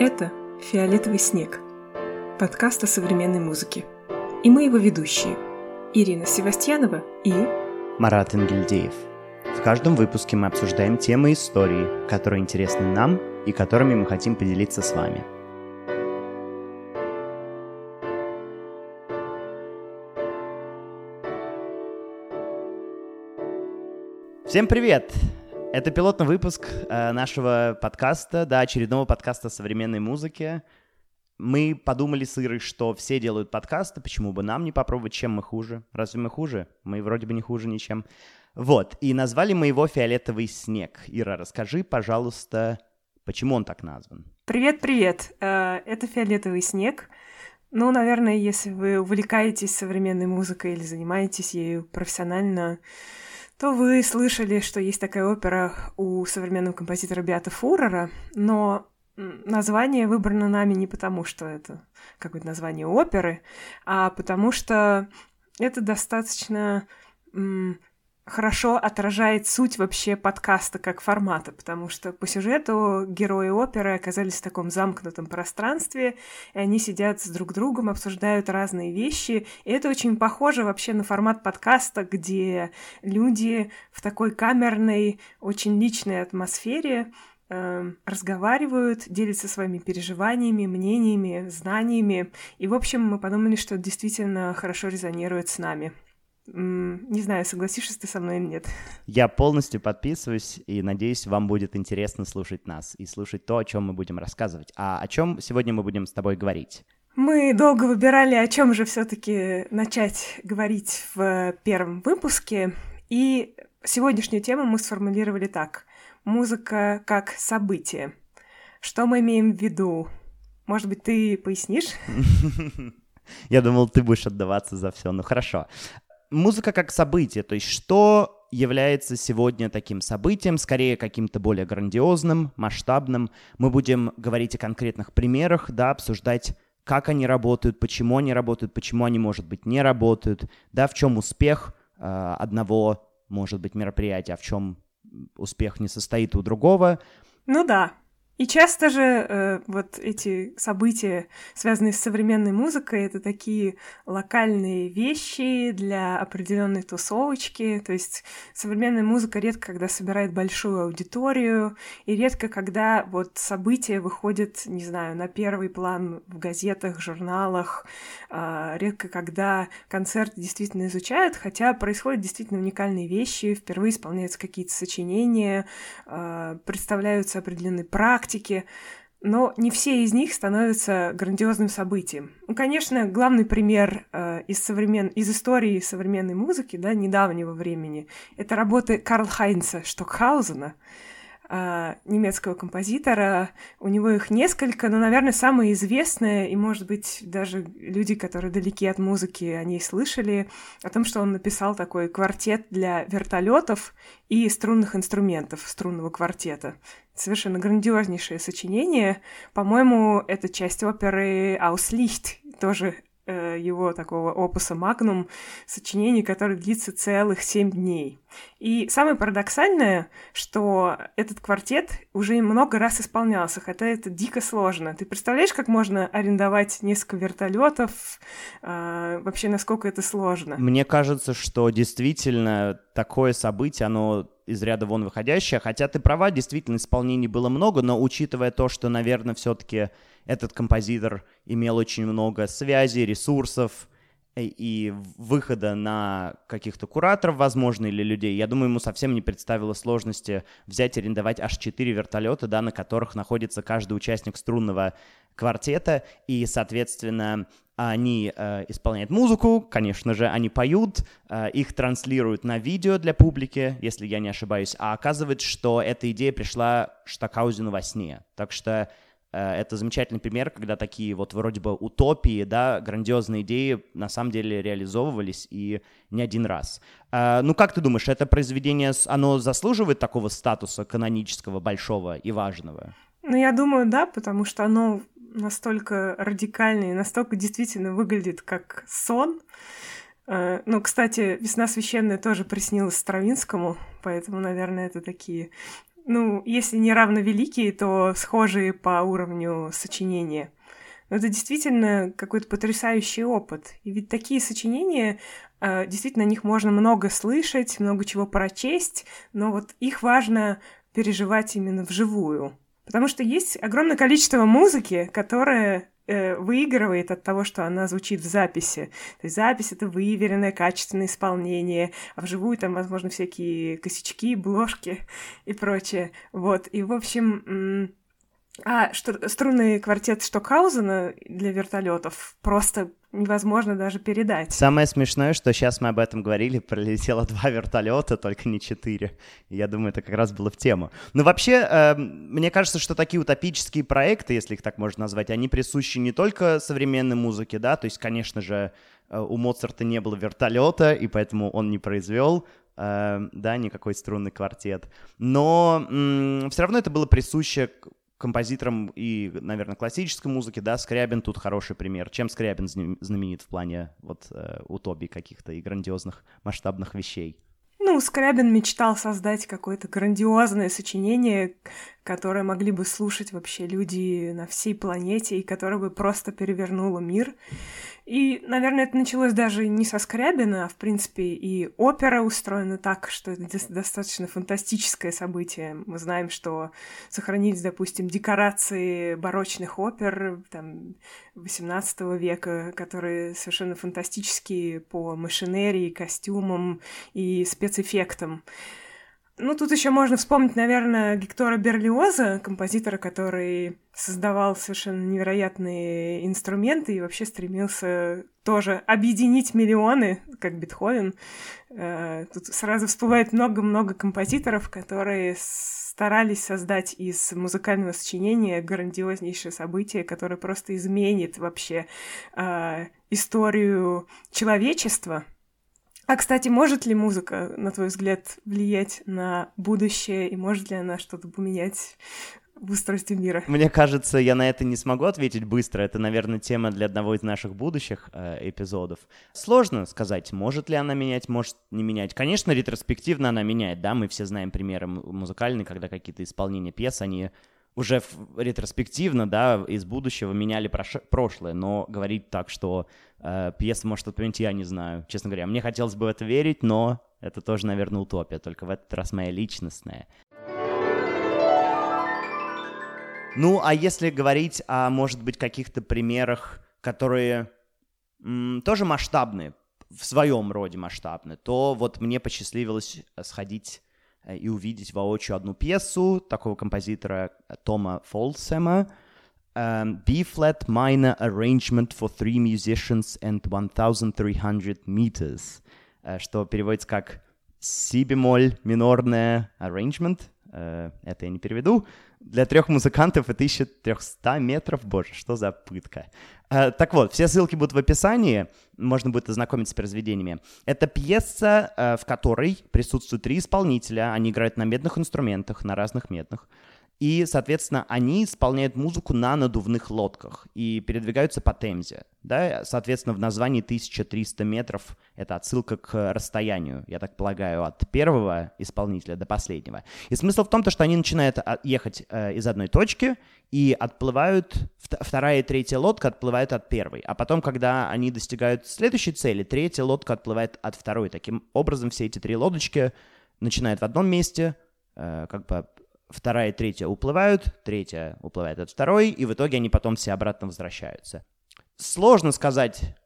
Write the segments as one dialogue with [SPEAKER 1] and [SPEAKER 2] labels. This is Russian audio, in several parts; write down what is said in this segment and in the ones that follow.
[SPEAKER 1] Это «Фиолетовый снег» – подкаст о современной музыке. И мы его ведущие – Ирина Севастьянова и
[SPEAKER 2] Марат Ингельдеев. В каждом выпуске мы обсуждаем темы истории, которые интересны нам и которыми мы хотим поделиться с вами. Всем привет! Это пилотный выпуск э, нашего подкаста, да, очередного подкаста современной музыке. Мы подумали с Ирой, что все делают подкасты, почему бы нам не попробовать, чем мы хуже? Разве мы хуже? Мы вроде бы не хуже ничем. Вот, и назвали мы его «Фиолетовый снег». Ира, расскажи, пожалуйста, почему он так назван?
[SPEAKER 1] Привет-привет! Э, это «Фиолетовый снег». Ну, наверное, если вы увлекаетесь современной музыкой или занимаетесь ею профессионально, то вы слышали, что есть такая опера у современного композитора Биата Фурера, но название выбрано нами не потому, что это какое-то название оперы, а потому что это достаточно хорошо отражает суть вообще подкаста как формата, потому что по сюжету герои оперы оказались в таком замкнутом пространстве, и они сидят с друг другом, обсуждают разные вещи, и это очень похоже вообще на формат подкаста, где люди в такой камерной, очень личной атмосфере э, разговаривают, делятся своими переживаниями, мнениями, знаниями. И, в общем, мы подумали, что действительно хорошо резонирует с нами. Не знаю, согласишься ты со мной или нет.
[SPEAKER 2] Я полностью подписываюсь и надеюсь, вам будет интересно слушать нас и слушать то, о чем мы будем рассказывать. А о чем сегодня мы будем с тобой говорить?
[SPEAKER 1] Мы долго выбирали, о чем же все-таки начать говорить в первом выпуске. И сегодняшнюю тему мы сформулировали так. Музыка как событие. Что мы имеем в виду? Может быть, ты пояснишь?
[SPEAKER 2] Я думал, ты будешь отдаваться за все. Ну хорошо музыка как событие, то есть что является сегодня таким событием, скорее каким-то более грандиозным, масштабным. Мы будем говорить о конкретных примерах, да, обсуждать как они работают, почему они работают, почему они, может быть, не работают, да, в чем успех э, одного, может быть, мероприятия, а в чем успех не состоит у другого.
[SPEAKER 1] Ну да, и часто же э, вот эти события, связанные с современной музыкой, это такие локальные вещи для определенной тусовочки. То есть современная музыка редко когда собирает большую аудиторию, и редко когда вот события выходят, не знаю, на первый план в газетах, журналах, э, редко когда концерты действительно изучают, хотя происходят действительно уникальные вещи, впервые исполняются какие-то сочинения, э, представляются определенные практики, практики, но не все из них становятся грандиозным событием. Ну, конечно, главный пример э, из, современ... из истории современной музыки, да, недавнего времени, это работы Карл Хайнца Штокхаузена, э, немецкого композитора. У него их несколько, но, наверное, самое известное, и, может быть, даже люди, которые далеки от музыки, о ней слышали, о том, что он написал такой квартет для вертолетов и струнных инструментов струнного квартета совершенно грандиознейшее сочинение. По-моему, это часть оперы «Ауслихт», тоже его такого опуса магнум, сочинение, которое длится целых семь дней. И самое парадоксальное, что этот квартет уже много раз исполнялся, хотя это дико сложно. Ты представляешь, как можно арендовать несколько вертолетов? Э, вообще, насколько это сложно?
[SPEAKER 2] Мне кажется, что действительно такое событие, оно из ряда вон выходящее. Хотя ты права, действительно, исполнений было много, но учитывая то, что, наверное, все-таки этот композитор имел очень много связей, ресурсов, и выхода на каких-то кураторов, возможно, или людей, я думаю, ему совсем не представило сложности взять и арендовать аж 4 вертолета, да, на которых находится каждый участник струнного квартета, и, соответственно, они э, исполняют музыку, конечно же, они поют, э, их транслируют на видео для публики, если я не ошибаюсь, а оказывается, что эта идея пришла Штакаузену во сне. Так что это замечательный пример, когда такие вот вроде бы утопии, да, грандиозные идеи на самом деле реализовывались и не один раз. Э, ну, как ты думаешь, это произведение, оно заслуживает такого статуса канонического, большого и важного?
[SPEAKER 1] Ну, я думаю, да, потому что оно настолько радикальное, настолько действительно выглядит как сон. Э, ну, кстати, «Весна священная» тоже приснилась Стравинскому, поэтому, наверное, это такие ну, если не равно великие, то схожие по уровню сочинения. Но это действительно какой-то потрясающий опыт. И ведь такие сочинения, э, действительно, о них можно много слышать, много чего прочесть, но вот их важно переживать именно вживую. Потому что есть огромное количество музыки, которая э, выигрывает от того, что она звучит в записи. То есть запись — это выверенное, качественное исполнение, а вживую там, возможно, всякие косячки, бложки и прочее. Вот, и, в общем, а что, струнный квартет Штокхаузена для вертолетов просто невозможно даже передать.
[SPEAKER 2] Самое смешное, что сейчас мы об этом говорили, пролетело два вертолета, только не четыре. Я думаю, это как раз было в тему. Но вообще, э, мне кажется, что такие утопические проекты, если их так можно назвать, они присущи не только современной музыке, да, то есть, конечно же, э, у Моцарта не было вертолета, и поэтому он не произвел э, да, никакой струнный квартет. Но все равно это было присуще композитором и, наверное, классической музыки, да, Скрябин тут хороший пример. Чем Скрябин знаменит в плане вот э, утопий каких-то и грандиозных масштабных вещей?
[SPEAKER 1] Ну, Скрябин мечтал создать какое-то грандиозное сочинение, которое могли бы слушать вообще люди на всей планете и которое бы просто перевернуло мир. И, наверное, это началось даже не со Скрябина, а, в принципе, и опера устроена так, что это достаточно фантастическое событие. Мы знаем, что сохранились, допустим, декорации барочных опер там, XVIII века, которые совершенно фантастические по машинерии, костюмам и спецэффектам. Ну, тут еще можно вспомнить, наверное, Гектора Берлиоза, композитора, который создавал совершенно невероятные инструменты и вообще стремился тоже объединить миллионы, как Бетховен. Э, тут сразу всплывает много-много композиторов, которые старались создать из музыкального сочинения грандиознейшее событие, которое просто изменит вообще э, историю человечества — а, кстати, может ли музыка, на твой взгляд, влиять на будущее, и может ли она что-то поменять в устройстве мира?
[SPEAKER 2] Мне кажется, я на это не смогу ответить быстро. Это, наверное, тема для одного из наших будущих э, эпизодов. Сложно сказать, может ли она менять, может не менять. Конечно, ретроспективно она меняет, да, мы все знаем примеры музыкальные, когда какие-то исполнения пьес, они уже ретроспективно, да, из будущего меняли прош- прошлое, но говорить так, что э, пьеса может отменить, я не знаю, честно говоря. Мне хотелось бы в это верить, но это тоже, наверное, утопия, только в этот раз моя личностная. Ну, а если говорить о, может быть, каких-то примерах, которые м, тоже масштабные, в своем роде масштабные, то вот мне посчастливилось сходить и увидеть воочию одну пьесу такого композитора э, Тома Фолсема. Эм, B-flat minor arrangement for three musicians and 1300 meters, э, что переводится как си бемоль минорное arrangement, это я не переведу, для трех музыкантов и 1300 метров, боже, что за пытка. Э, так вот, все ссылки будут в описании, можно будет ознакомиться с произведениями. Это пьеса, э, в которой присутствуют три исполнителя, они играют на медных инструментах, на разных медных. И, соответственно, они исполняют музыку на надувных лодках и передвигаются по Темзе. Да? Соответственно, в названии 1300 метров — это отсылка к расстоянию, я так полагаю, от первого исполнителя до последнего. И смысл в том, что они начинают а, ехать э, из одной точки и отплывают, вторая и третья лодка отплывают от первой. А потом, когда они достигают следующей цели, третья лодка отплывает от второй. Таким образом, все эти три лодочки начинают в одном месте, э, как бы вторая и третья уплывают, третья уплывает от второй, и в итоге они потом все обратно возвращаются. Сложно сказать,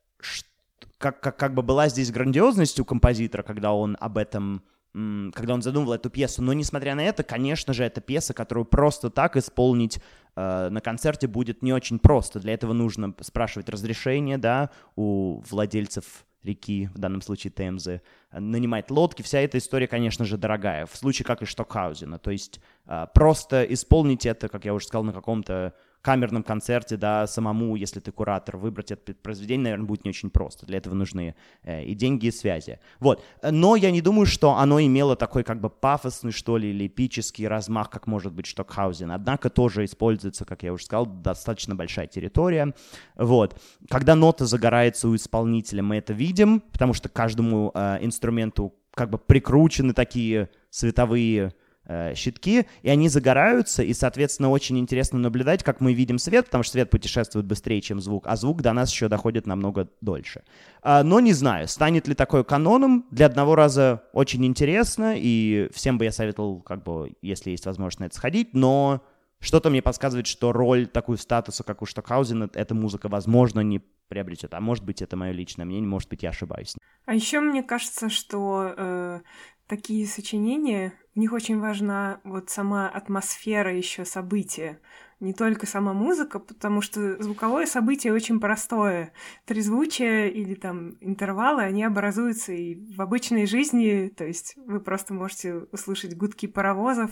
[SPEAKER 2] как, как, как бы была здесь грандиозность у композитора, когда он об этом когда он задумывал эту пьесу. Но несмотря на это, конечно же, это пьеса, которую просто так исполнить э, на концерте будет не очень просто. Для этого нужно спрашивать разрешение, да, у владельцев реки, в данном случае Темзы, нанимать лодки. Вся эта история, конечно же, дорогая. В случае как и Штокхаузена. То есть э, просто исполнить это, как я уже сказал, на каком-то камерном концерте, да, самому, если ты куратор, выбрать это произведение, наверное, будет не очень просто. Для этого нужны э, и деньги, и связи. Вот. Но я не думаю, что оно имело такой как бы пафосный, что ли, или эпический размах, как может быть Штокхаузен. Однако тоже используется, как я уже сказал, достаточно большая территория. Вот. Когда нота загорается у исполнителя, мы это видим, потому что каждому э, инструменту как бы прикручены такие световые щитки, и они загораются, и, соответственно, очень интересно наблюдать, как мы видим свет, потому что свет путешествует быстрее, чем звук, а звук до нас еще доходит намного дольше. А, но не знаю, станет ли такое каноном. Для одного раза очень интересно, и всем бы я советовал, как бы, если есть возможность на это сходить, но что-то мне подсказывает, что роль такую статуса, как у Штокхаузена, эта музыка, возможно, не приобретет. А может быть, это мое личное мнение, может быть, я ошибаюсь.
[SPEAKER 1] А еще мне кажется, что э, такие сочинения, в них очень важна вот сама атмосфера еще события не только сама музыка, потому что звуковое событие очень простое. Трезвучие или там интервалы, они образуются и в обычной жизни, то есть вы просто можете услышать гудки паровозов,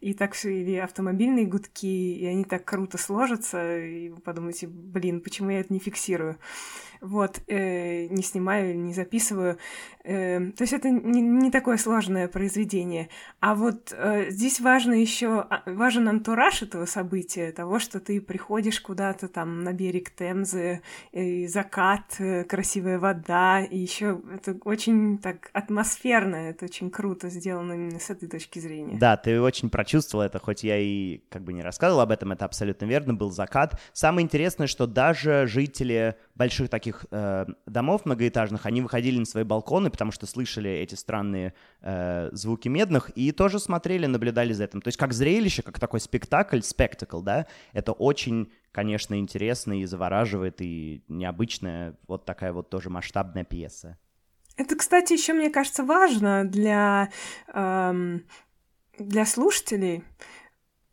[SPEAKER 1] и так все, или автомобильные гудки, и они так круто сложатся, и вы подумаете, блин, почему я это не фиксирую? вот, э, не снимаю, не записываю. Э, то есть это не, не такое сложное произведение. А вот э, здесь важно еще, а, важен антураж этого события, того, что ты приходишь куда-то там на берег Темзы, и закат, э, красивая вода, и еще это очень так атмосферно, это очень круто сделано именно с этой точки зрения.
[SPEAKER 2] Да, ты очень прочувствовал это, хоть я и как бы не рассказывал об этом, это абсолютно верно, был закат. Самое интересное, что даже жители больших таких э, домов многоэтажных, они выходили на свои балконы, потому что слышали эти странные э, звуки медных, и тоже смотрели, наблюдали за этим. То есть как зрелище, как такой спектакль, спектакл, да, это очень, конечно, интересно и завораживает, и необычная вот такая вот тоже масштабная пьеса.
[SPEAKER 1] Это, кстати, еще, мне кажется, важно для, эм, для слушателей,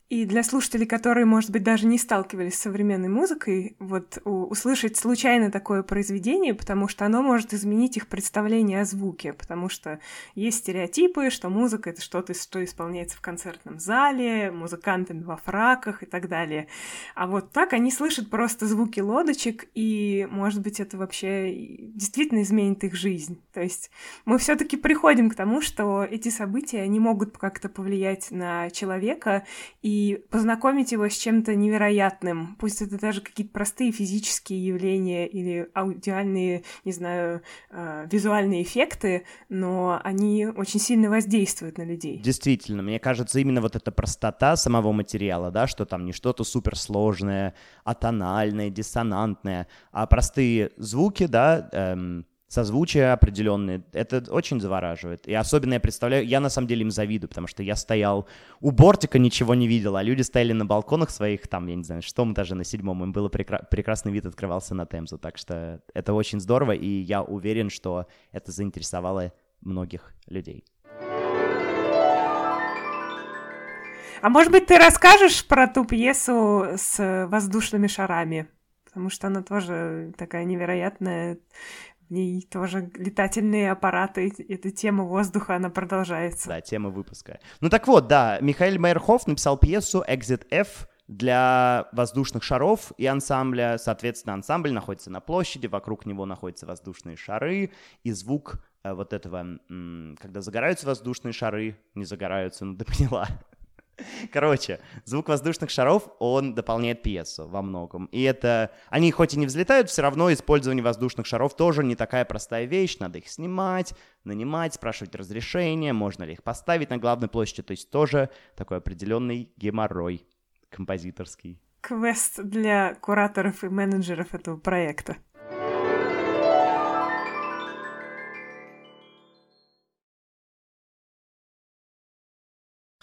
[SPEAKER 1] и для слушателей, которые, может быть, даже не сталкивались с современной музыкой, вот услышать случайно такое произведение, потому что оно может изменить их представление о звуке, потому что есть стереотипы, что музыка — это что-то, что исполняется в концертном зале, музыкантами во фраках и так далее. А вот так они слышат просто звуки лодочек, и, может быть, это вообще действительно изменит их жизнь. То есть мы все таки приходим к тому, что эти события, они могут как-то повлиять на человека, и и познакомить его с чем-то невероятным. Пусть это даже какие-то простые физические явления или аудиальные, не знаю, э, визуальные эффекты, но они очень сильно воздействуют на людей.
[SPEAKER 2] Действительно, мне кажется, именно вот эта простота самого материала, да, что там не что-то суперсложное, атональное, диссонантное, а простые звуки, да, эм, созвучия определенные, это очень завораживает. И особенно я представляю, я на самом деле им завидую, потому что я стоял у бортика, ничего не видел, а люди стояли на балконах своих, там, я не знаю, шестом этаже, на седьмом, им было прекра- прекрасный вид открывался на Темзу, так что это очень здорово, и я уверен, что это заинтересовало многих людей.
[SPEAKER 1] А может быть, ты расскажешь про ту пьесу с воздушными шарами? Потому что она тоже такая невероятная ней тоже летательные аппараты, эта тема воздуха, она продолжается.
[SPEAKER 2] Да, тема выпуска. Ну так вот, да, Михаил Мейерхоф написал пьесу «Exit F», для воздушных шаров и ансамбля. Соответственно, ансамбль находится на площади, вокруг него находятся воздушные шары, и звук э, вот этого, когда загораются воздушные шары, не загораются, ну ты поняла, Короче, звук воздушных шаров, он дополняет пьесу во многом. И это... Они хоть и не взлетают, все равно использование воздушных шаров тоже не такая простая вещь. Надо их снимать, нанимать, спрашивать разрешение, можно ли их поставить на главной площади. То есть тоже такой определенный геморрой композиторский.
[SPEAKER 1] Квест для кураторов и менеджеров этого проекта.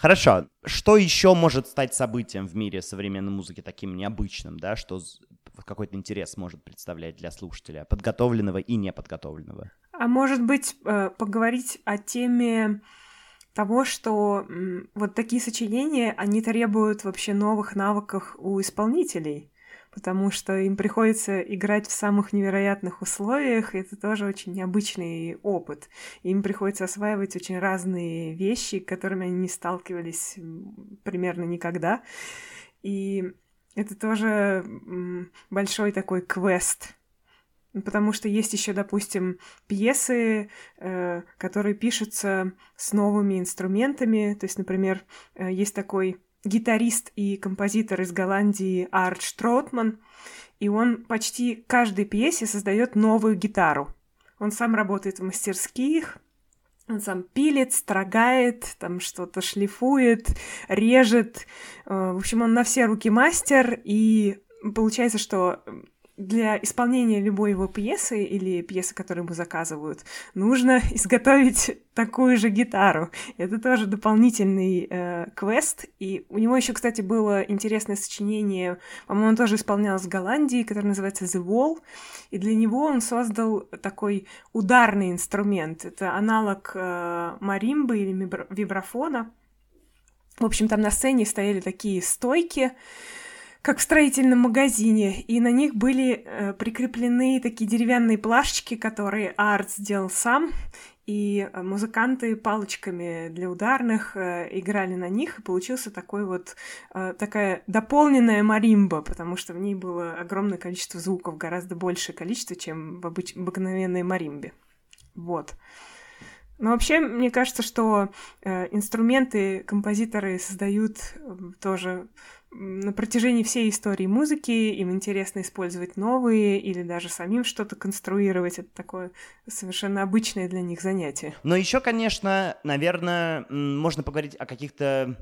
[SPEAKER 2] Хорошо. Что еще может стать событием в мире современной музыки таким необычным, да, что какой-то интерес может представлять для слушателя, подготовленного и неподготовленного?
[SPEAKER 1] А может быть, э, поговорить о теме того, что вот такие сочинения, они требуют вообще новых навыков у исполнителей потому что им приходится играть в самых невероятных условиях, и это тоже очень необычный опыт. Им приходится осваивать очень разные вещи, которыми они не сталкивались примерно никогда. И это тоже большой такой квест, потому что есть еще, допустим, пьесы, э, которые пишутся с новыми инструментами. То есть, например, э, есть такой гитарист и композитор из Голландии Арт Штротман, и он почти каждой пьесе создает новую гитару. Он сам работает в мастерских, Он сам пилит, строгает, там что-то шлифует, режет. Э, в общем, он на все руки мастер, и получается, что для исполнения любой его пьесы или пьесы, которые ему заказывают, нужно изготовить такую же гитару. Это тоже дополнительный э, квест. И у него еще, кстати, было интересное сочинение, по-моему, он тоже исполнялось в Голландии, которое называется The Wall. И для него он создал такой ударный инструмент. Это аналог э, маримбы или вибрафона. В общем, там на сцене стояли такие стойки, как в строительном магазине, и на них были э, прикреплены такие деревянные плашечки, которые Арт сделал сам, и э, музыканты палочками для ударных э, играли на них, и получился такой вот э, такая дополненная маримба, потому что в ней было огромное количество звуков, гораздо большее количество, чем в обыч- обыкновенной маримбе. Вот. Но вообще, мне кажется, что э, инструменты композиторы создают э, тоже на протяжении всей истории музыки им интересно использовать новые или даже самим что-то конструировать. Это такое совершенно обычное для них занятие.
[SPEAKER 2] Но еще, конечно, наверное, можно поговорить о каких-то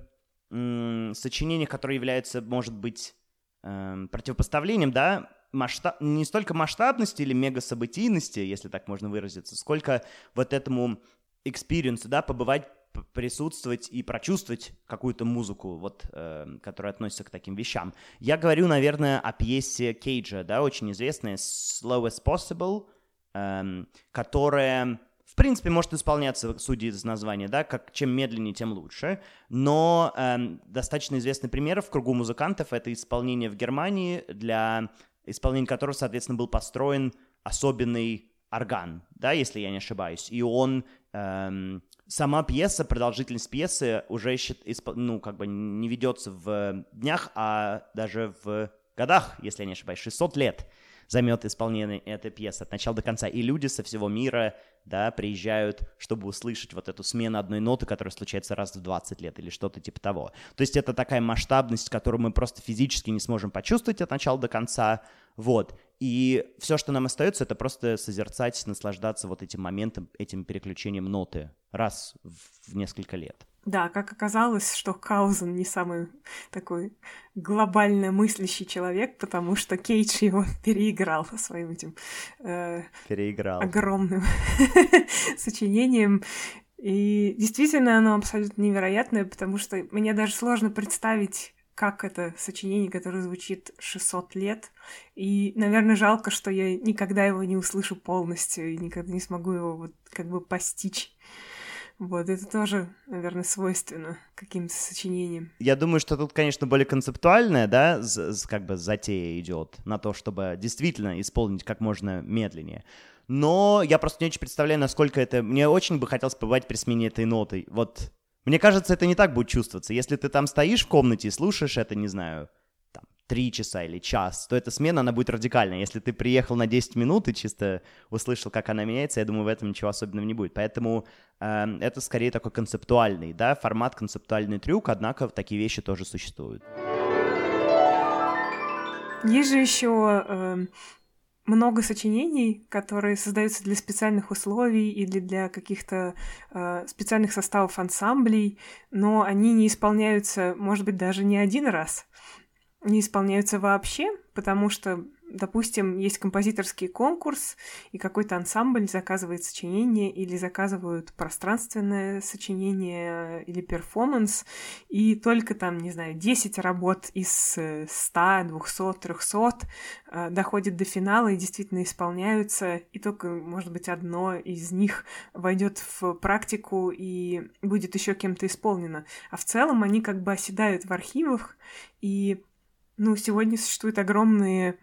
[SPEAKER 2] сочинениях, которые являются, может быть, эм, противопоставлением, да, масштаб, не столько масштабности или мегасобытийности, если так можно выразиться, сколько вот этому experience у, да, побывать присутствовать и прочувствовать какую-то музыку, вот, э, которая относится к таким вещам. Я говорю, наверное, о пьесе Кейджа, да, очень известная «Slow as Possible», э, которая, в принципе, может исполняться, судя из названия, да, как чем медленнее, тем лучше, но э, достаточно известный пример в кругу музыкантов — это исполнение в Германии, для исполнения которого, соответственно, был построен особенный орган, да, если я не ошибаюсь, и он эм, сама пьеса, продолжительность пьесы уже ну, как бы не ведется в днях, а даже в годах, если я не ошибаюсь, 600 лет займет исполнение этой пьесы от начала до конца. И люди со всего мира, да, приезжают, чтобы услышать вот эту смену одной ноты, которая случается раз в 20 лет или что-то типа того. То есть это такая масштабность, которую мы просто физически не сможем почувствовать от начала до конца, вот. И все, что нам остается, это просто созерцать, наслаждаться вот этим моментом, этим переключением ноты раз в несколько лет.
[SPEAKER 1] Да, как оказалось, что Каузен не самый такой глобально мыслящий человек, потому что Кейдж его переиграл своим этим
[SPEAKER 2] э, переиграл.
[SPEAKER 1] огромным сочинением. И действительно оно абсолютно невероятное, потому что мне даже сложно представить, как это сочинение, которое звучит 600 лет. И, наверное, жалко, что я никогда его не услышу полностью и никогда не смогу его вот как бы постичь. Вот, это тоже, наверное, свойственно каким-то сочинениям.
[SPEAKER 2] Я думаю, что тут, конечно, более концептуальная, да, как бы затея идет на то, чтобы действительно исполнить как можно медленнее. Но я просто не очень представляю, насколько это... Мне очень бы хотелось побывать при смене этой ноты. Вот, мне кажется, это не так будет чувствоваться. Если ты там стоишь в комнате и слушаешь это, не знаю, три часа или час, то эта смена, она будет радикальная. Если ты приехал на 10 минут и чисто услышал, как она меняется, я думаю, в этом ничего особенного не будет. Поэтому э, это скорее такой концептуальный, да, формат, концептуальный трюк, однако такие вещи тоже существуют.
[SPEAKER 1] Есть же еще э, много сочинений, которые создаются для специальных условий или для каких-то э, специальных составов ансамблей, но они не исполняются, может быть, даже не один раз. Не исполняются вообще, потому что, допустим, есть композиторский конкурс, и какой-то ансамбль заказывает сочинение или заказывают пространственное сочинение или перформанс, и только там, не знаю, 10 работ из 100, 200, 300 доходят до финала и действительно исполняются, и только, может быть, одно из них войдет в практику и будет еще кем-то исполнено. А в целом они как бы оседают в архивах, и ну, сегодня существуют огромные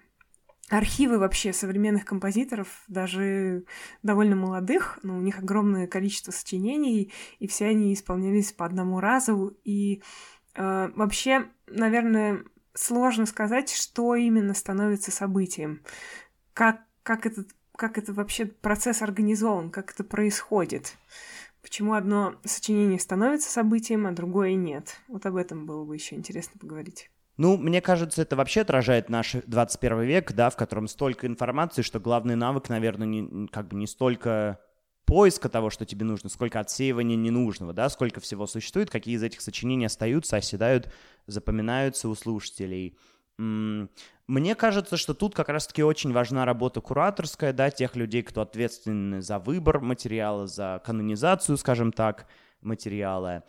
[SPEAKER 1] архивы вообще современных композиторов, даже довольно молодых, но у них огромное количество сочинений, и все они исполнялись по одному разу. И э, вообще, наверное, сложно сказать, что именно становится событием, как, как, этот, как это вообще процесс организован, как это происходит. Почему одно сочинение становится событием, а другое нет? Вот об этом было бы еще интересно поговорить.
[SPEAKER 2] Ну, мне кажется, это вообще отражает наш 21 век, да, в котором столько информации, что главный навык, наверное, не, как бы не столько поиска того, что тебе нужно, сколько отсеивания ненужного, да, сколько всего существует, какие из этих сочинений остаются, оседают, запоминаются у слушателей. Мне кажется, что тут как раз-таки очень важна работа кураторская, да, тех людей, кто ответственны за выбор материала, за канонизацию, скажем так, материала.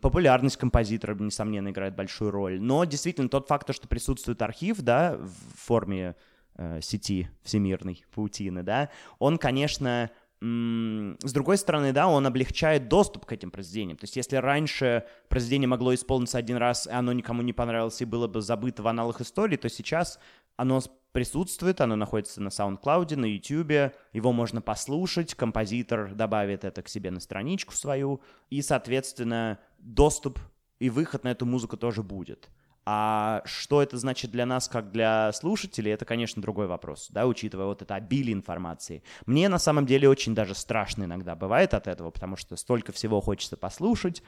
[SPEAKER 2] Популярность композитора, несомненно, играет большую роль. Но действительно тот факт, что присутствует архив, да, в форме э, сети всемирной паутины, да, он, конечно, с другой стороны, да, он облегчает доступ к этим произведениям. То есть если раньше произведение могло исполниться один раз, и оно никому не понравилось и было бы забыто в аналах истории, то сейчас оно присутствует, оно находится на SoundCloud, на YouTube, его можно послушать, композитор добавит это к себе на страничку свою, и, соответственно, доступ и выход на эту музыку тоже будет. А что это значит для нас, как для слушателей, это, конечно, другой вопрос, да, учитывая вот это обилие информации. Мне на самом деле очень даже страшно иногда бывает от этого, потому что столько всего хочется послушать.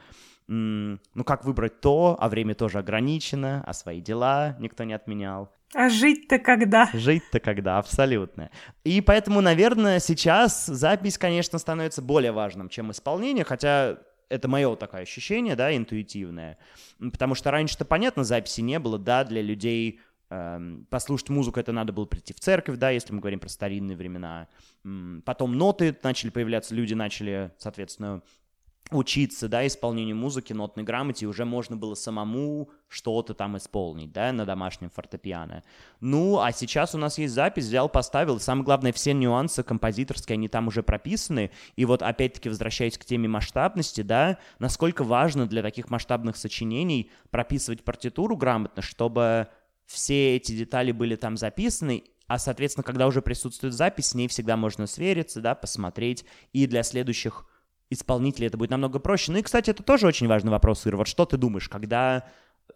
[SPEAKER 2] Ну, как выбрать то, а время тоже ограничено, а свои дела никто не отменял.
[SPEAKER 1] А жить-то когда?
[SPEAKER 2] Жить-то когда, абсолютно. И поэтому, наверное, сейчас запись, конечно, становится более важным, чем исполнение, хотя это мое такое ощущение, да, интуитивное. Потому что раньше-то, понятно, записи не было, да, для людей эм, послушать музыку это надо было прийти в церковь, да, если мы говорим про старинные времена. Потом ноты начали появляться, люди начали, соответственно, учиться, да, исполнению музыки, нотной грамоте, уже можно было самому что-то там исполнить, да, на домашнем фортепиано. Ну, а сейчас у нас есть запись, взял, поставил, самое главное, все нюансы композиторские, они там уже прописаны, и вот опять-таки возвращаясь к теме масштабности, да, насколько важно для таких масштабных сочинений прописывать партитуру грамотно, чтобы все эти детали были там записаны, а, соответственно, когда уже присутствует запись, с ней всегда можно свериться, да, посмотреть, и для следующих исполнителей это будет намного проще. Ну и, кстати, это тоже очень важный вопрос, Ира. Вот что ты думаешь, когда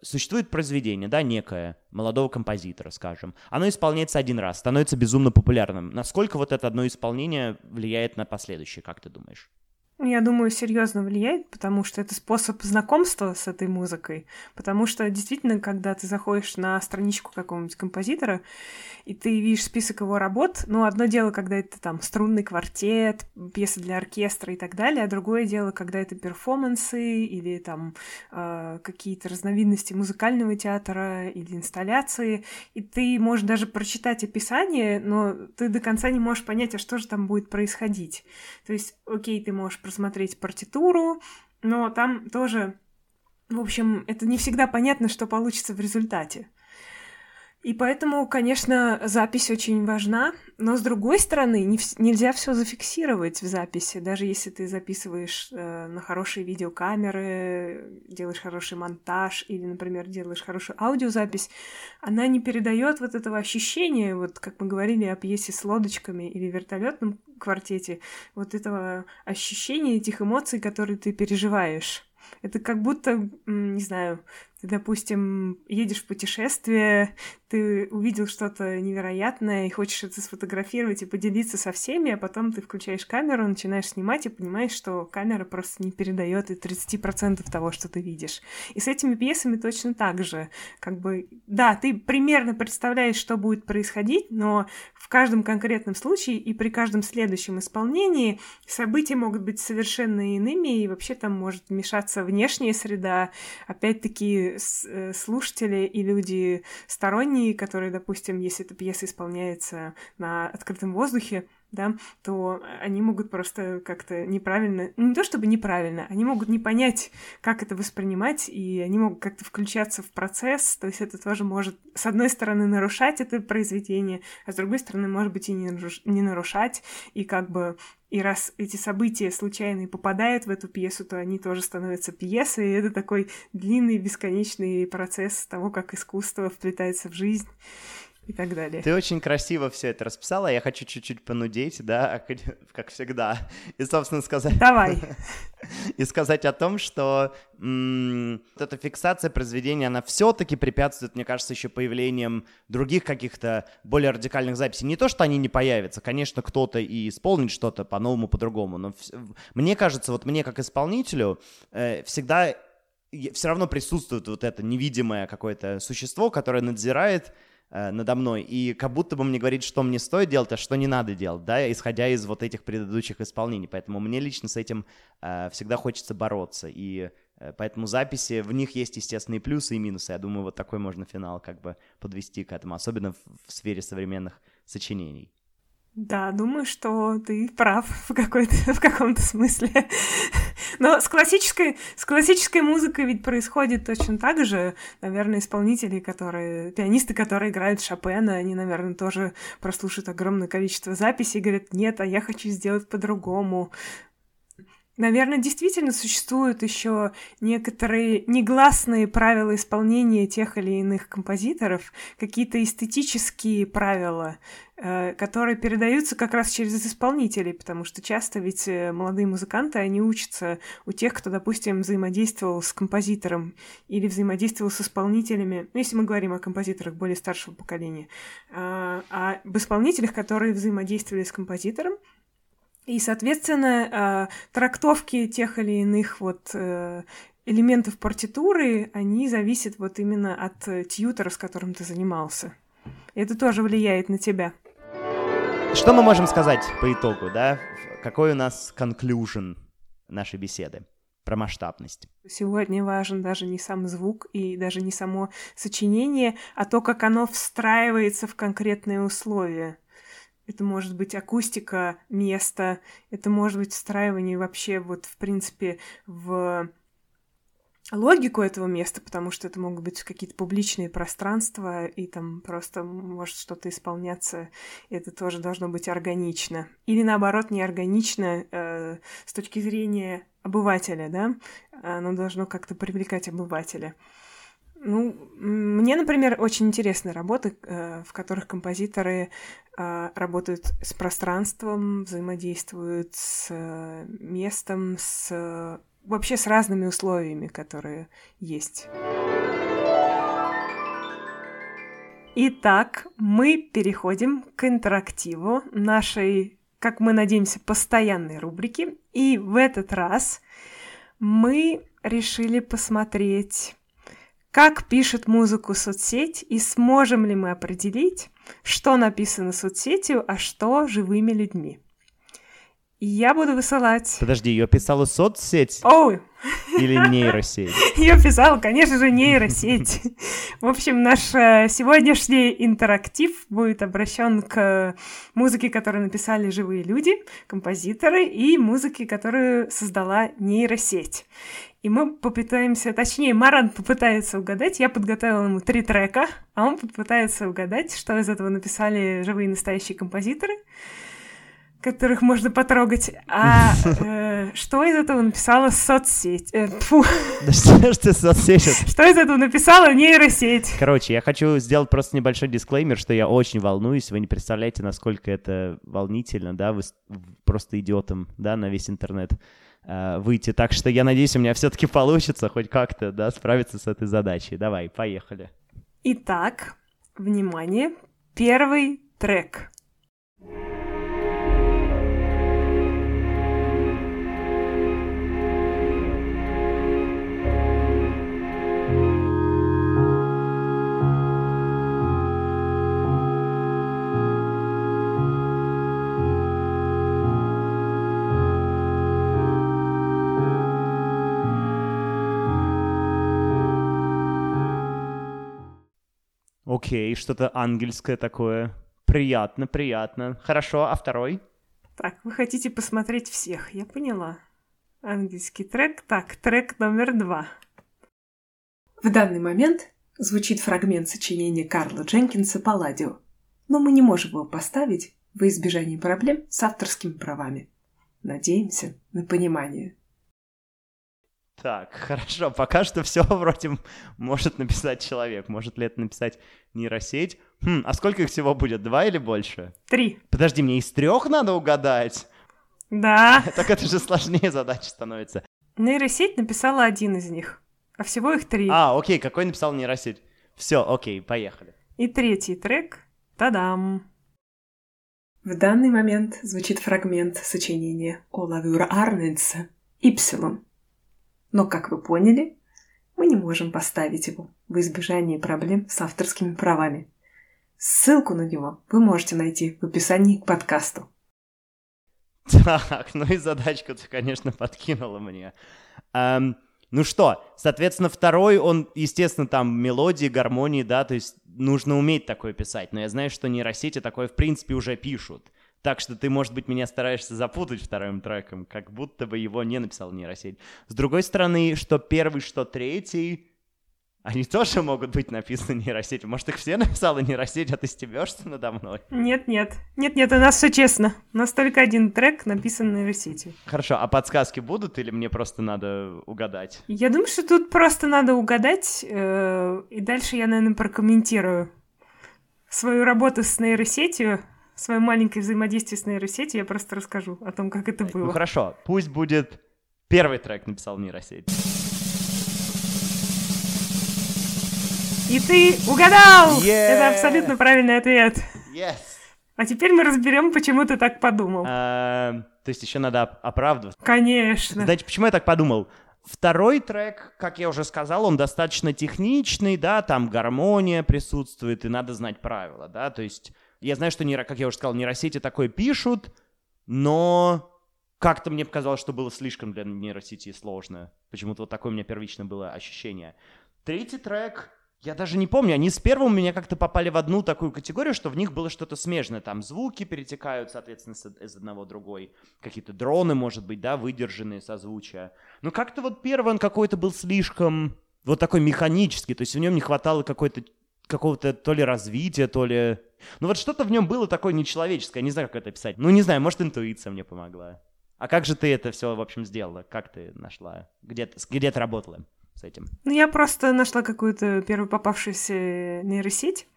[SPEAKER 2] существует произведение, да, некое, молодого композитора, скажем, оно исполняется один раз, становится безумно популярным. Насколько вот это одно исполнение влияет на последующее, как ты думаешь?
[SPEAKER 1] Я думаю, серьезно влияет, потому что это способ знакомства с этой музыкой. Потому что действительно, когда ты заходишь на страничку какого-нибудь композитора, и ты видишь список его работ, ну, одно дело, когда это там струнный квартет, пьесы для оркестра и так далее, а другое дело, когда это перформансы или там э, какие-то разновидности музыкального театра или инсталляции, и ты можешь даже прочитать описание, но ты до конца не можешь понять, а что же там будет происходить. То есть, окей, ты можешь просмотреть партитуру, но там тоже, в общем, это не всегда понятно, что получится в результате. И поэтому, конечно, запись очень важна, но с другой стороны, не в... нельзя все зафиксировать в записи, даже если ты записываешь э, на хорошие видеокамеры, делаешь хороший монтаж или, например, делаешь хорошую аудиозапись, она не передает вот этого ощущения, вот как мы говорили о пьесе с лодочками или вертолетном квартете, вот этого ощущения этих эмоций, которые ты переживаешь. Это как будто, не знаю, ты, допустим, едешь в путешествие, ты увидел что-то невероятное и хочешь это сфотографировать и поделиться со всеми, а потом ты включаешь камеру, начинаешь снимать и понимаешь, что камера просто не передает и 30% того, что ты видишь. И с этими пьесами точно так же. Как бы, да, ты примерно представляешь, что будет происходить, но в каждом конкретном случае и при каждом следующем исполнении события могут быть совершенно иными, и вообще там может вмешаться внешняя среда. Опять-таки, э, слушатели и люди сторонние которые, допустим, если эта пьеса исполняется на открытом воздухе, да, то они могут просто как-то неправильно, не то чтобы неправильно, они могут не понять, как это воспринимать, и они могут как-то включаться в процесс, то есть это тоже может, с одной стороны, нарушать это произведение, а с другой стороны, может быть, и не нарушать, и как бы и раз эти события случайные попадают в эту пьесу, то они тоже становятся пьесой, и это такой длинный, бесконечный процесс того, как искусство вплетается в жизнь и так далее.
[SPEAKER 2] Ты очень красиво все это расписала, я хочу чуть-чуть понудеть, да, как всегда, и, собственно, сказать...
[SPEAKER 1] Давай.
[SPEAKER 2] И сказать о том, что м- вот эта фиксация произведения, она все-таки препятствует, мне кажется, еще появлением других каких-то более радикальных записей. Не то, что они не появятся, конечно, кто-то и исполнит что-то по-новому, по-другому, но в- мне кажется, вот мне как исполнителю э, всегда все равно присутствует вот это невидимое какое-то существо, которое надзирает надо мной, и как будто бы мне говорит, что мне стоит делать, а что не надо делать, да, исходя из вот этих предыдущих исполнений. Поэтому мне лично с этим э, всегда хочется бороться, и э, поэтому записи, в них есть естественные плюсы и минусы. Я думаю, вот такой можно финал как бы подвести к этому, особенно в, в сфере современных сочинений.
[SPEAKER 1] Да, думаю, что ты прав в, какой-то, в каком-то смысле. Но с классической, с классической музыкой ведь происходит точно так же. Наверное, исполнители, которые... Пианисты, которые играют Шопена, они, наверное, тоже прослушают огромное количество записей и говорят, нет, а я хочу сделать по-другому. Наверное, действительно существуют еще некоторые негласные правила исполнения тех или иных композиторов, какие-то эстетические правила, э, которые передаются как раз через исполнителей, потому что часто ведь э, молодые музыканты, они учатся у тех, кто, допустим, взаимодействовал с композитором или взаимодействовал с исполнителями, ну, если мы говорим о композиторах более старшего поколения, а, а об исполнителях, которые взаимодействовали с композитором, и, соответственно, э, трактовки тех или иных вот э, элементов партитуры, они зависят вот именно от тьютера, с которым ты занимался. Это тоже влияет на тебя.
[SPEAKER 2] Что мы можем сказать по итогу, да? Какой у нас conclusion нашей беседы? про масштабность.
[SPEAKER 1] Сегодня важен даже не сам звук и даже не само сочинение, а то, как оно встраивается в конкретные условия. Это может быть акустика места, это может быть встраивание вообще вот, в принципе, в логику этого места, потому что это могут быть какие-то публичные пространства, и там просто может что-то исполняться, это тоже должно быть органично. Или наоборот, неорганично э, с точки зрения обывателя, да, оно должно как-то привлекать обывателя. Ну, мне, например, очень интересны работы, э, в которых композиторы работают с пространством, взаимодействуют с э, местом, с вообще с разными условиями, которые есть. Итак, мы переходим к интерактиву нашей, как мы надеемся, постоянной рубрики. И в этот раз мы решили посмотреть как пишет музыку соцсеть и сможем ли мы определить, что написано соцсетью, а что живыми людьми. И я буду высылать...
[SPEAKER 2] Подожди, ее писала соцсеть?
[SPEAKER 1] Ой!
[SPEAKER 2] Или нейросеть?
[SPEAKER 1] Ее писала, конечно же, нейросеть. В общем, наш э, сегодняшний интерактив будет обращен к музыке, которую написали живые люди, композиторы, и музыке, которую создала нейросеть. И мы попытаемся, точнее, Маран попытается угадать, я подготовила ему три трека, а он попытается угадать, что из этого написали живые настоящие композиторы, которых можно потрогать, а э, что из этого написала соцсеть? Э, фу.
[SPEAKER 2] Да что ж ты соцсеть?
[SPEAKER 1] Что из этого написала нейросеть?
[SPEAKER 2] Короче, я хочу сделать просто небольшой дисклеймер, что я очень волнуюсь, вы не представляете, насколько это волнительно, да, вы просто идиотом, да, на весь интернет выйти. Так что я надеюсь, у меня все-таки получится хоть как-то да, справиться с этой задачей. Давай, поехали.
[SPEAKER 1] Итак, внимание, первый трек.
[SPEAKER 2] Окей, что-то ангельское такое. Приятно, приятно. Хорошо, а второй?
[SPEAKER 1] Так, вы хотите посмотреть всех, я поняла. Английский трек. Так, трек номер два. В данный момент звучит фрагмент сочинения Карла Дженкинса «Палладио», но мы не можем его поставить во избежание проблем с авторскими правами. Надеемся на понимание.
[SPEAKER 2] Так, хорошо, пока что все вроде может написать человек. Может ли это написать нейросеть? Хм, а сколько их всего будет? Два или больше?
[SPEAKER 1] Три.
[SPEAKER 2] Подожди, мне из трех надо угадать?
[SPEAKER 1] Да.
[SPEAKER 2] Так это же сложнее задача становится.
[SPEAKER 1] Нейросеть написала один из них, а всего их три.
[SPEAKER 2] А, окей, какой написал нейросеть? Все, окей, поехали.
[SPEAKER 1] И третий трек. Тадам! В данный момент звучит фрагмент сочинения Олавюра Арнольдса «Ипсилон», но, как вы поняли, мы не можем поставить его в избежание проблем с авторскими правами. Ссылку на него вы можете найти в описании к подкасту.
[SPEAKER 2] Так, ну и задачку ты, конечно, подкинула мне. Эм, ну что, соответственно, второй, он, естественно, там мелодии, гармонии, да, то есть нужно уметь такое писать. Но я знаю, что нейросети такое, в принципе, уже пишут. Так что ты, может быть, меня стараешься запутать вторым треком, как будто бы его не написал нейросеть. С другой стороны, что первый, что третий, они тоже могут быть написаны нейросетью. Может, их все написала нейросеть, а ты стебешься надо мной?
[SPEAKER 1] Нет, нет. Нет, нет, у нас все честно. У нас только один трек написан нейросетью.
[SPEAKER 2] Хорошо, а подсказки будут или мне просто надо угадать?
[SPEAKER 1] Я думаю, что тут просто надо угадать, э, и дальше я, наверное, прокомментирую свою работу с нейросетью, свое маленькое взаимодействие с нейросетью, я просто расскажу о том, как это было.
[SPEAKER 2] Ну хорошо, пусть будет первый трек написал нейросеть.
[SPEAKER 1] И ты угадал!
[SPEAKER 2] Yeah!
[SPEAKER 1] Это абсолютно правильный ответ.
[SPEAKER 2] Yes!
[SPEAKER 1] А теперь мы разберем, почему ты так подумал.
[SPEAKER 2] А, то есть еще надо оправдываться.
[SPEAKER 1] Конечно.
[SPEAKER 2] Знаете, почему я так подумал? Второй трек, как я уже сказал, он достаточно техничный, да, там гармония присутствует, и надо знать правила, да, то есть я знаю, что, нейро, как я уже сказал, нейросети такое пишут, но как-то мне показалось, что было слишком для нейросети сложно. Почему-то вот такое у меня первично было ощущение. Третий трек, я даже не помню, они с первым у меня как-то попали в одну такую категорию, что в них было что-то смежное. Там звуки перетекают, соответственно, из одного в другой. Какие-то дроны, может быть, да, выдержанные созвучия. Но как-то вот первый он какой-то был слишком вот такой механический, то есть в нем не хватало какой-то какого-то то ли развития, то ли... Ну вот что-то в нем было такое нечеловеческое, не знаю, как это описать. Ну не знаю, может интуиция мне помогла. А как же ты это все, в общем, сделала? Как ты нашла? Где, где ты работала? с этим?
[SPEAKER 1] Ну, я просто нашла какую-то первую попавшуюся нейросеть.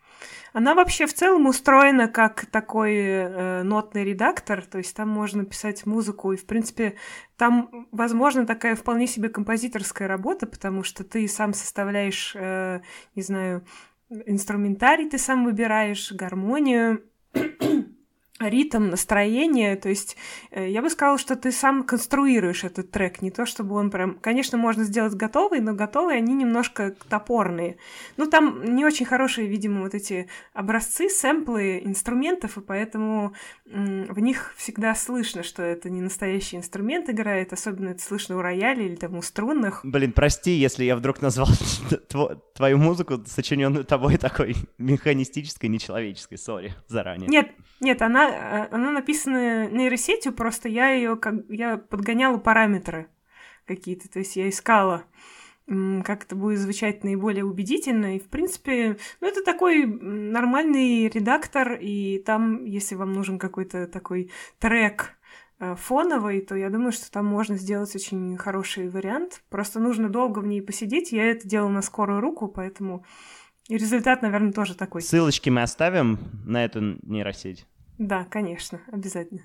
[SPEAKER 1] Она вообще в целом устроена как такой э, нотный редактор, то есть там можно писать музыку, и, в принципе, там, возможно, такая вполне себе композиторская работа, потому что ты сам составляешь, э, не знаю, инструментарий, ты сам выбираешь гармонию, ритм, настроение, то есть э, я бы сказала, что ты сам конструируешь этот трек, не то чтобы он прям... Конечно, можно сделать готовый, но готовые они немножко топорные. Ну, там не очень хорошие, видимо, вот эти образцы, сэмплы инструментов, и поэтому в них всегда слышно, что это не настоящий инструмент играет, особенно это слышно у рояля или там у струнных.
[SPEAKER 2] Блин, прости, если я вдруг назвал твою музыку, сочиненную тобой, такой механистической, нечеловеческой, сори, заранее.
[SPEAKER 1] Нет, нет, она, э, она написана нейросетью, просто я ее как я подгоняла параметры какие-то, то есть я искала как это будет звучать наиболее убедительно. И, в принципе, ну, это такой нормальный редактор, и там, если вам нужен какой-то такой трек э, фоновый, то я думаю, что там можно сделать очень хороший вариант. Просто нужно долго в ней посидеть. Я это делала на скорую руку, поэтому и результат, наверное, тоже такой.
[SPEAKER 2] Ссылочки мы оставим на эту нейросеть.
[SPEAKER 1] Да, конечно, обязательно.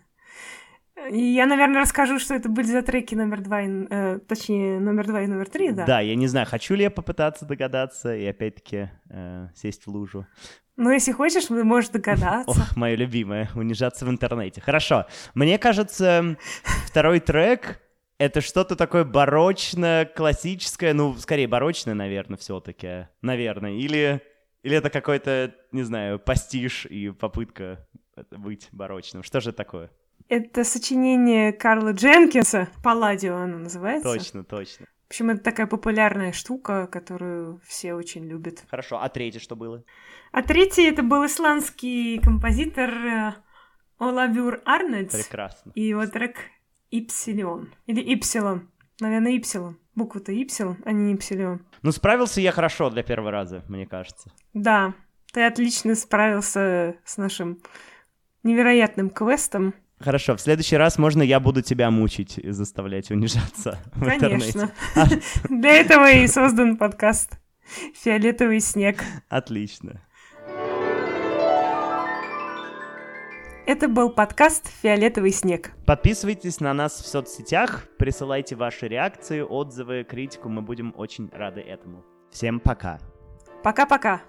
[SPEAKER 1] И я, наверное, расскажу, что это были за треки номер два, и, э, точнее, номер два и номер три, да?
[SPEAKER 2] Да, я не знаю, хочу ли я попытаться догадаться и опять-таки э, сесть в лужу.
[SPEAKER 1] Ну, если хочешь, вы можешь догадаться.
[SPEAKER 2] Ох, мое любимое, унижаться в интернете. Хорошо. Мне кажется, второй трек — это что-то такое барочное, классическое, ну, скорее барочное, наверное, все таки Наверное. Или, или это какой-то, не знаю, пастиш и попытка быть барочным. Что же такое?
[SPEAKER 1] Это сочинение Карла Дженкинса. Палладио оно называется.
[SPEAKER 2] Точно, точно.
[SPEAKER 1] В общем, это такая популярная штука, которую все очень любят.
[SPEAKER 2] Хорошо, а третье что было?
[SPEAKER 1] А третий это был исландский композитор э, Олавюр Арнольдс.
[SPEAKER 2] Прекрасно.
[SPEAKER 1] И его трек «Ипсилион». Или «Ипсилон». Наверное, «Ипсилон». Буква-то «Ипсилон», а не «Ипсилион».
[SPEAKER 2] Ну, справился я хорошо для первого раза, мне кажется.
[SPEAKER 1] Да, ты отлично справился с нашим невероятным квестом.
[SPEAKER 2] Хорошо, в следующий раз можно я буду тебя мучить и заставлять унижаться в
[SPEAKER 1] Конечно. интернете. Для этого и создан подкаст «Фиолетовый снег».
[SPEAKER 2] Отлично.
[SPEAKER 1] Это был подкаст «Фиолетовый снег».
[SPEAKER 2] Подписывайтесь на нас в соцсетях, присылайте ваши реакции, отзывы, критику, мы будем очень рады этому. Всем пока.
[SPEAKER 1] Пока-пока.